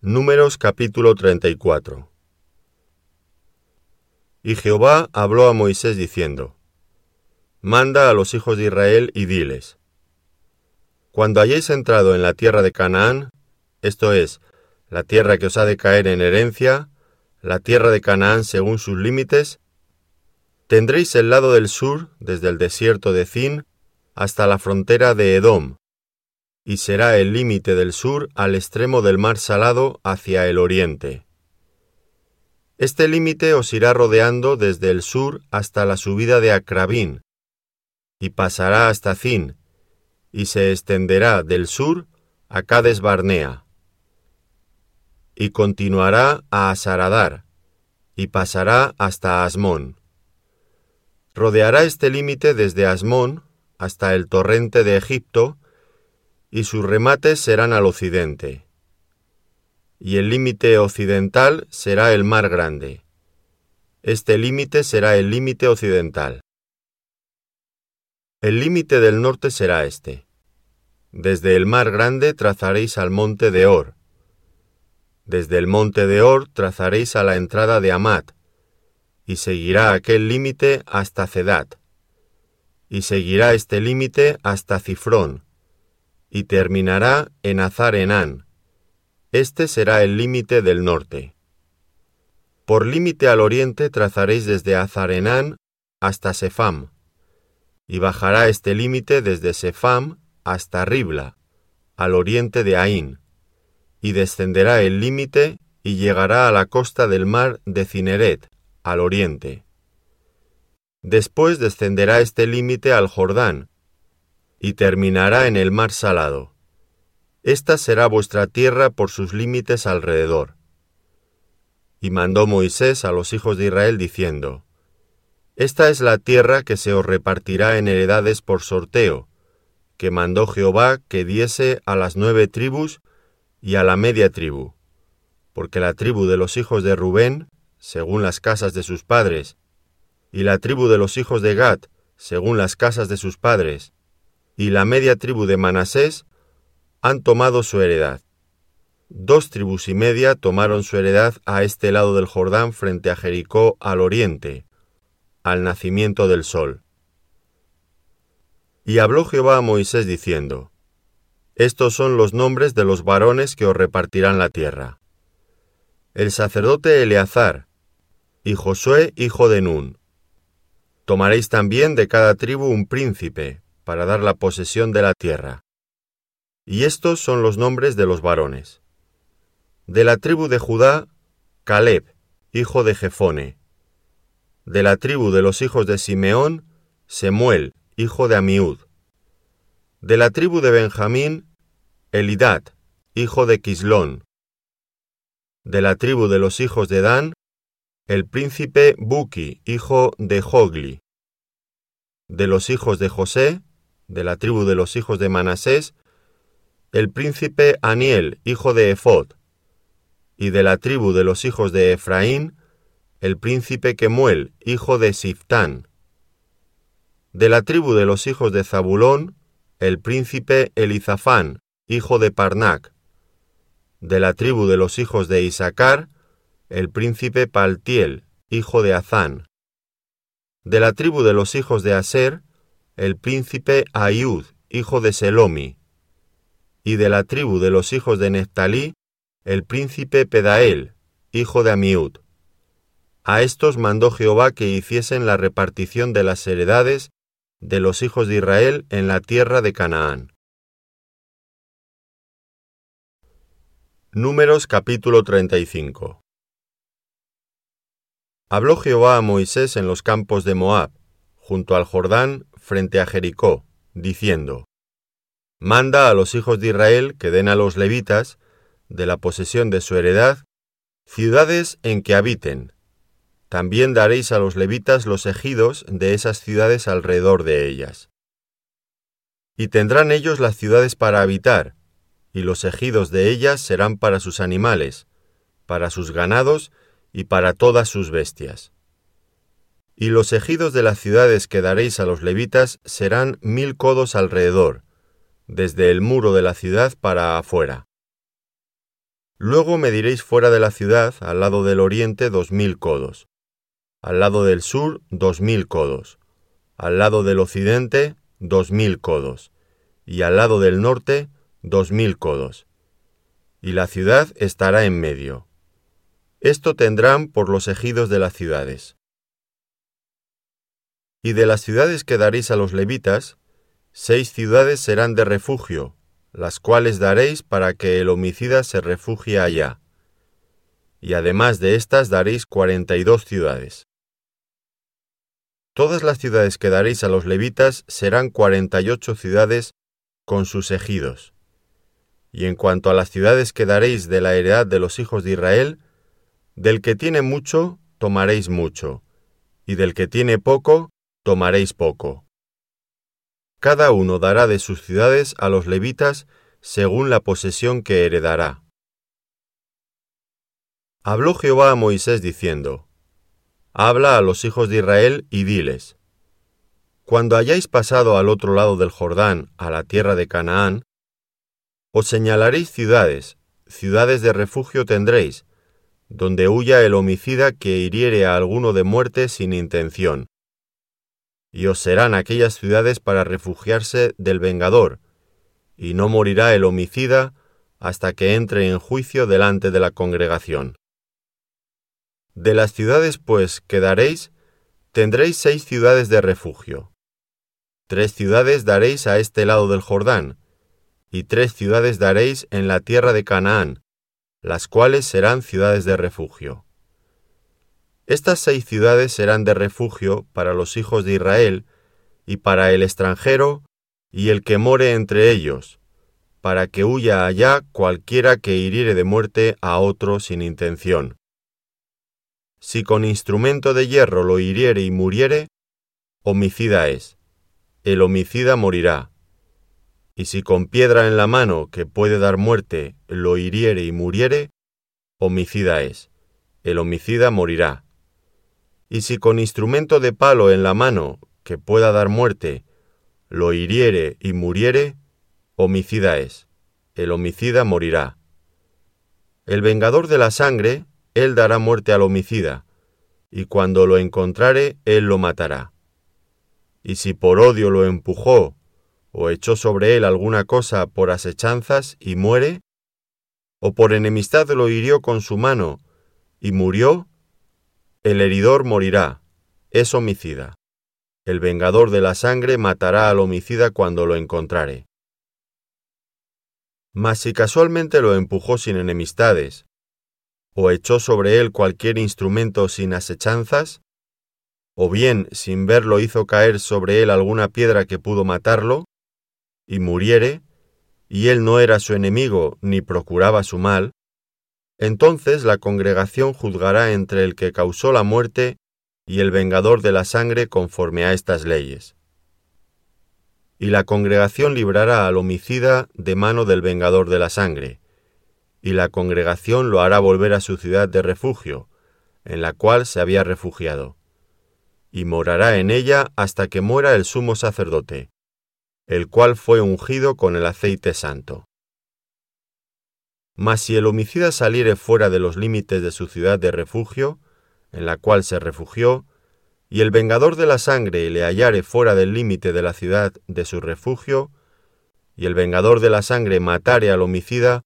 Números capítulo 34 Y Jehová habló a Moisés diciendo, Manda a los hijos de Israel y diles, Cuando hayáis entrado en la tierra de Canaán, esto es, la tierra que os ha de caer en herencia, la tierra de Canaán según sus límites, tendréis el lado del sur, desde el desierto de Zin, hasta la frontera de Edom, y será el límite del sur al extremo del mar salado hacia el oriente. Este límite os irá rodeando desde el sur hasta la subida de Acrabín, y pasará hasta Zin, y se extenderá del sur a Cades Barnea, y continuará a Asaradar, y pasará hasta Asmón. Rodeará este límite desde Asmón hasta el torrente de Egipto, y sus remates serán al occidente. Y el límite occidental será el mar grande. Este límite será el límite occidental. El límite del norte será este. Desde el mar grande trazaréis al monte de Or. Desde el monte de Or trazaréis a la entrada de Amat, y seguirá aquel límite hasta Cedat. Y seguirá este límite hasta Cifrón, y terminará en Azar Enán. Este será el límite del norte. Por límite al oriente trazaréis desde Azarenán hasta Sefam, y bajará este límite desde Sefam hasta Ribla, al oriente de Ain, y descenderá el límite y llegará a la costa del mar de Cineret, al oriente. Después descenderá este límite al Jordán, y terminará en el mar salado. Esta será vuestra tierra por sus límites alrededor. Y mandó Moisés a los hijos de Israel diciendo, Esta es la tierra que se os repartirá en heredades por sorteo, que mandó Jehová que diese a las nueve tribus y a la media tribu, porque la tribu de los hijos de Rubén, según las casas de sus padres, y la tribu de los hijos de Gad, según las casas de sus padres, y la media tribu de Manasés han tomado su heredad. Dos tribus y media tomaron su heredad a este lado del Jordán frente a Jericó al oriente, al nacimiento del sol. Y habló Jehová a Moisés diciendo, Estos son los nombres de los varones que os repartirán la tierra. El sacerdote Eleazar, y Josué hijo de Nun. Tomaréis también de cada tribu un príncipe, para dar la posesión de la tierra. Y estos son los nombres de los varones. De la tribu de Judá, Caleb, hijo de Jefone. De la tribu de los hijos de Simeón, Semuel, hijo de Amiud. De la tribu de Benjamín, Elidad, hijo de Quislón. De la tribu de los hijos de Dan, el príncipe Buki, hijo de Jogli. De los hijos de José, de la tribu de los hijos de Manasés, el príncipe Aniel, hijo de Ephod, y de la tribu de los hijos de Efraín, el príncipe Kemuel, hijo de Siftán. De la tribu de los hijos de Zabulón, el príncipe Elizafán, hijo de Parnac. De la tribu de los hijos de Isaacar, el príncipe Paltiel, hijo de Azán. De la tribu de los hijos de Aser, el príncipe Ayud, hijo de Selomi, y de la tribu de los hijos de Neftalí, el príncipe Pedael, hijo de Amiud. A estos mandó Jehová que hiciesen la repartición de las heredades de los hijos de Israel en la tierra de Canaán. Números capítulo 35 Habló Jehová a Moisés en los campos de Moab, junto al Jordán, frente a Jericó, diciendo, Manda a los hijos de Israel que den a los levitas, de la posesión de su heredad, ciudades en que habiten. También daréis a los levitas los ejidos de esas ciudades alrededor de ellas. Y tendrán ellos las ciudades para habitar, y los ejidos de ellas serán para sus animales, para sus ganados y para todas sus bestias. Y los ejidos de las ciudades que daréis a los levitas serán mil codos alrededor, desde el muro de la ciudad para afuera. Luego mediréis fuera de la ciudad, al lado del oriente, dos mil codos, al lado del sur, dos mil codos, al lado del occidente, dos mil codos, y al lado del norte, dos mil codos. Y la ciudad estará en medio. Esto tendrán por los ejidos de las ciudades. Y de las ciudades que daréis a los levitas, seis ciudades serán de refugio, las cuales daréis para que el homicida se refugie allá. Y además de estas daréis cuarenta y dos ciudades. Todas las ciudades que daréis a los levitas serán cuarenta y ocho ciudades con sus ejidos. Y en cuanto a las ciudades que daréis de la heredad de los hijos de Israel, del que tiene mucho, tomaréis mucho, y del que tiene poco, tomaréis poco. Cada uno dará de sus ciudades a los levitas según la posesión que heredará. Habló Jehová a Moisés diciendo, Habla a los hijos de Israel y diles, Cuando hayáis pasado al otro lado del Jordán, a la tierra de Canaán, os señalaréis ciudades, ciudades de refugio tendréis, donde huya el homicida que hiriere a alguno de muerte sin intención, y os serán aquellas ciudades para refugiarse del vengador, y no morirá el homicida hasta que entre en juicio delante de la congregación. De las ciudades, pues, que daréis, tendréis seis ciudades de refugio. Tres ciudades daréis a este lado del Jordán, y tres ciudades daréis en la tierra de Canaán, las cuales serán ciudades de refugio. Estas seis ciudades serán de refugio para los hijos de Israel y para el extranjero y el que more entre ellos, para que huya allá cualquiera que hiriere de muerte a otro sin intención. Si con instrumento de hierro lo hiriere y muriere, homicida es. El homicida morirá. Y si con piedra en la mano que puede dar muerte lo hiriere y muriere, homicida es. El homicida morirá y si con instrumento de palo en la mano que pueda dar muerte, lo hiriere y muriere, homicida es. El homicida morirá. El vengador de la sangre, él dará muerte al homicida, y cuando lo encontrare, él lo matará. Y si por odio lo empujó, o echó sobre él alguna cosa por asechanzas y muere, o por enemistad lo hirió con su mano y murió, el heridor morirá, es homicida. El vengador de la sangre matará al homicida cuando lo encontrare. Mas si casualmente lo empujó sin enemistades, o echó sobre él cualquier instrumento sin asechanzas, o bien sin verlo hizo caer sobre él alguna piedra que pudo matarlo, y muriere, y él no era su enemigo ni procuraba su mal, entonces la congregación juzgará entre el que causó la muerte y el vengador de la sangre conforme a estas leyes. Y la congregación librará al homicida de mano del vengador de la sangre, y la congregación lo hará volver a su ciudad de refugio, en la cual se había refugiado, y morará en ella hasta que muera el sumo sacerdote, el cual fue ungido con el aceite santo. Mas si el homicida saliere fuera de los límites de su ciudad de refugio, en la cual se refugió, y el vengador de la sangre le hallare fuera del límite de la ciudad de su refugio, y el vengador de la sangre matare al homicida,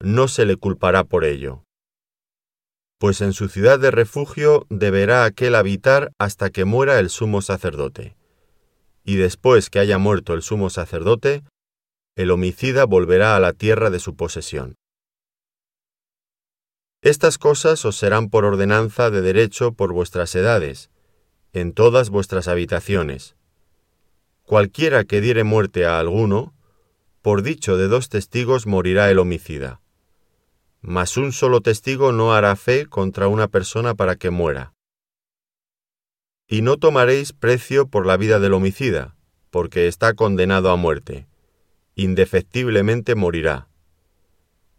no se le culpará por ello. Pues en su ciudad de refugio deberá aquel habitar hasta que muera el sumo sacerdote. Y después que haya muerto el sumo sacerdote, el homicida volverá a la tierra de su posesión. Estas cosas os serán por ordenanza de derecho por vuestras edades, en todas vuestras habitaciones. Cualquiera que diere muerte a alguno, por dicho de dos testigos morirá el homicida. Mas un solo testigo no hará fe contra una persona para que muera. Y no tomaréis precio por la vida del homicida, porque está condenado a muerte. Indefectiblemente morirá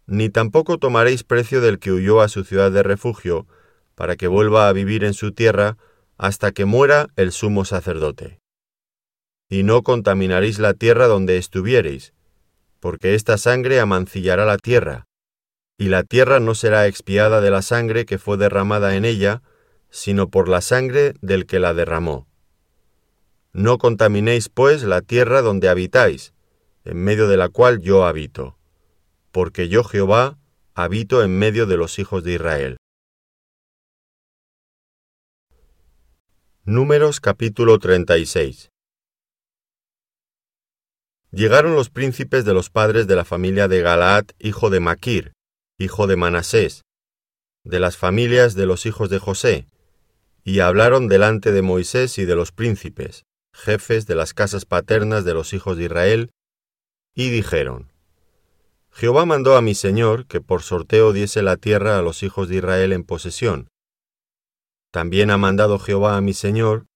ni tampoco tomaréis precio del que huyó a su ciudad de refugio, para que vuelva a vivir en su tierra hasta que muera el sumo sacerdote. Y no contaminaréis la tierra donde estuviereis, porque esta sangre amancillará la tierra, y la tierra no será expiada de la sangre que fue derramada en ella, sino por la sangre del que la derramó. No contaminéis, pues, la tierra donde habitáis, en medio de la cual yo habito, porque yo Jehová habito en medio de los hijos de Israel. Números capítulo 36 Llegaron los príncipes de los padres de la familia de Galaad, hijo de Maquir, hijo de Manasés, de las familias de los hijos de José, y hablaron delante de Moisés y de los príncipes, jefes de las casas paternas de los hijos de Israel, y dijeron, Jehová mandó a mi Señor que por sorteo diese la tierra a los hijos de Israel en posesión, también ha mandado Jehová a mi Señor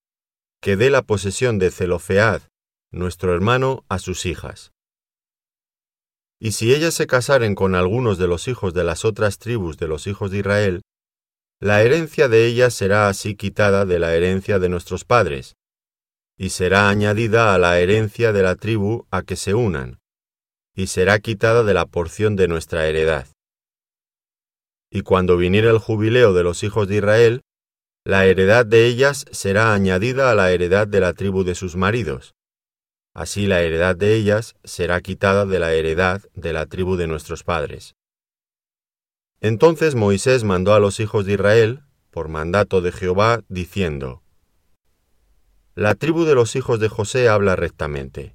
que dé la posesión de Zelofead, nuestro hermano, a sus hijas. Y si ellas se casaren con algunos de los hijos de las otras tribus de los hijos de Israel, la herencia de ellas será así quitada de la herencia de nuestros padres, y será añadida a la herencia de la tribu a que se unan, y será quitada de la porción de nuestra heredad. Y cuando viniera el jubileo de los hijos de Israel, la heredad de ellas será añadida a la heredad de la tribu de sus maridos. Así la heredad de ellas será quitada de la heredad de la tribu de nuestros padres. Entonces Moisés mandó a los hijos de Israel, por mandato de Jehová, diciendo, La tribu de los hijos de José habla rectamente.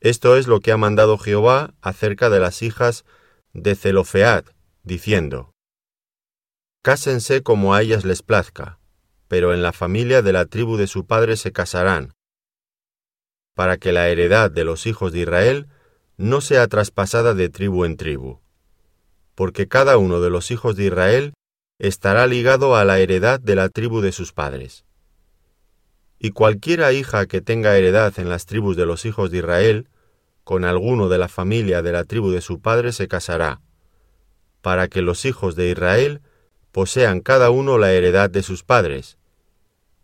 Esto es lo que ha mandado Jehová acerca de las hijas de Zelofead, diciendo, Cásense como a ellas les plazca, pero en la familia de la tribu de su padre se casarán, para que la heredad de los hijos de Israel no sea traspasada de tribu en tribu, porque cada uno de los hijos de Israel estará ligado a la heredad de la tribu de sus padres. Y cualquiera hija que tenga heredad en las tribus de los hijos de Israel, con alguno de la familia de la tribu de su padre se casará, para que los hijos de Israel posean cada uno la heredad de sus padres,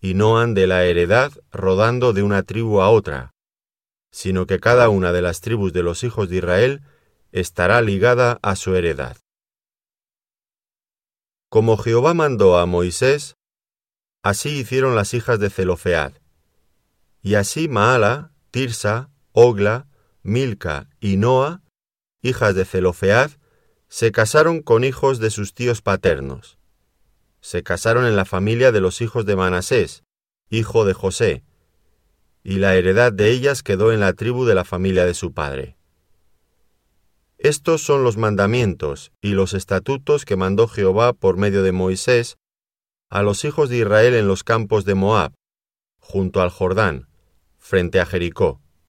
y no ande la heredad rodando de una tribu a otra, sino que cada una de las tribus de los hijos de Israel estará ligada a su heredad. Como Jehová mandó a Moisés, así hicieron las hijas de Zelofead. Y así Maala, Tirsa, Ogla, Milca y Noa, hijas de Zelofead, se casaron con hijos de sus tíos paternos. Se casaron en la familia de los hijos de Manasés, hijo de José, y la heredad de ellas quedó en la tribu de la familia de su padre. Estos son los mandamientos y los estatutos que mandó Jehová por medio de Moisés a los hijos de Israel en los campos de Moab, junto al Jordán, frente a Jericó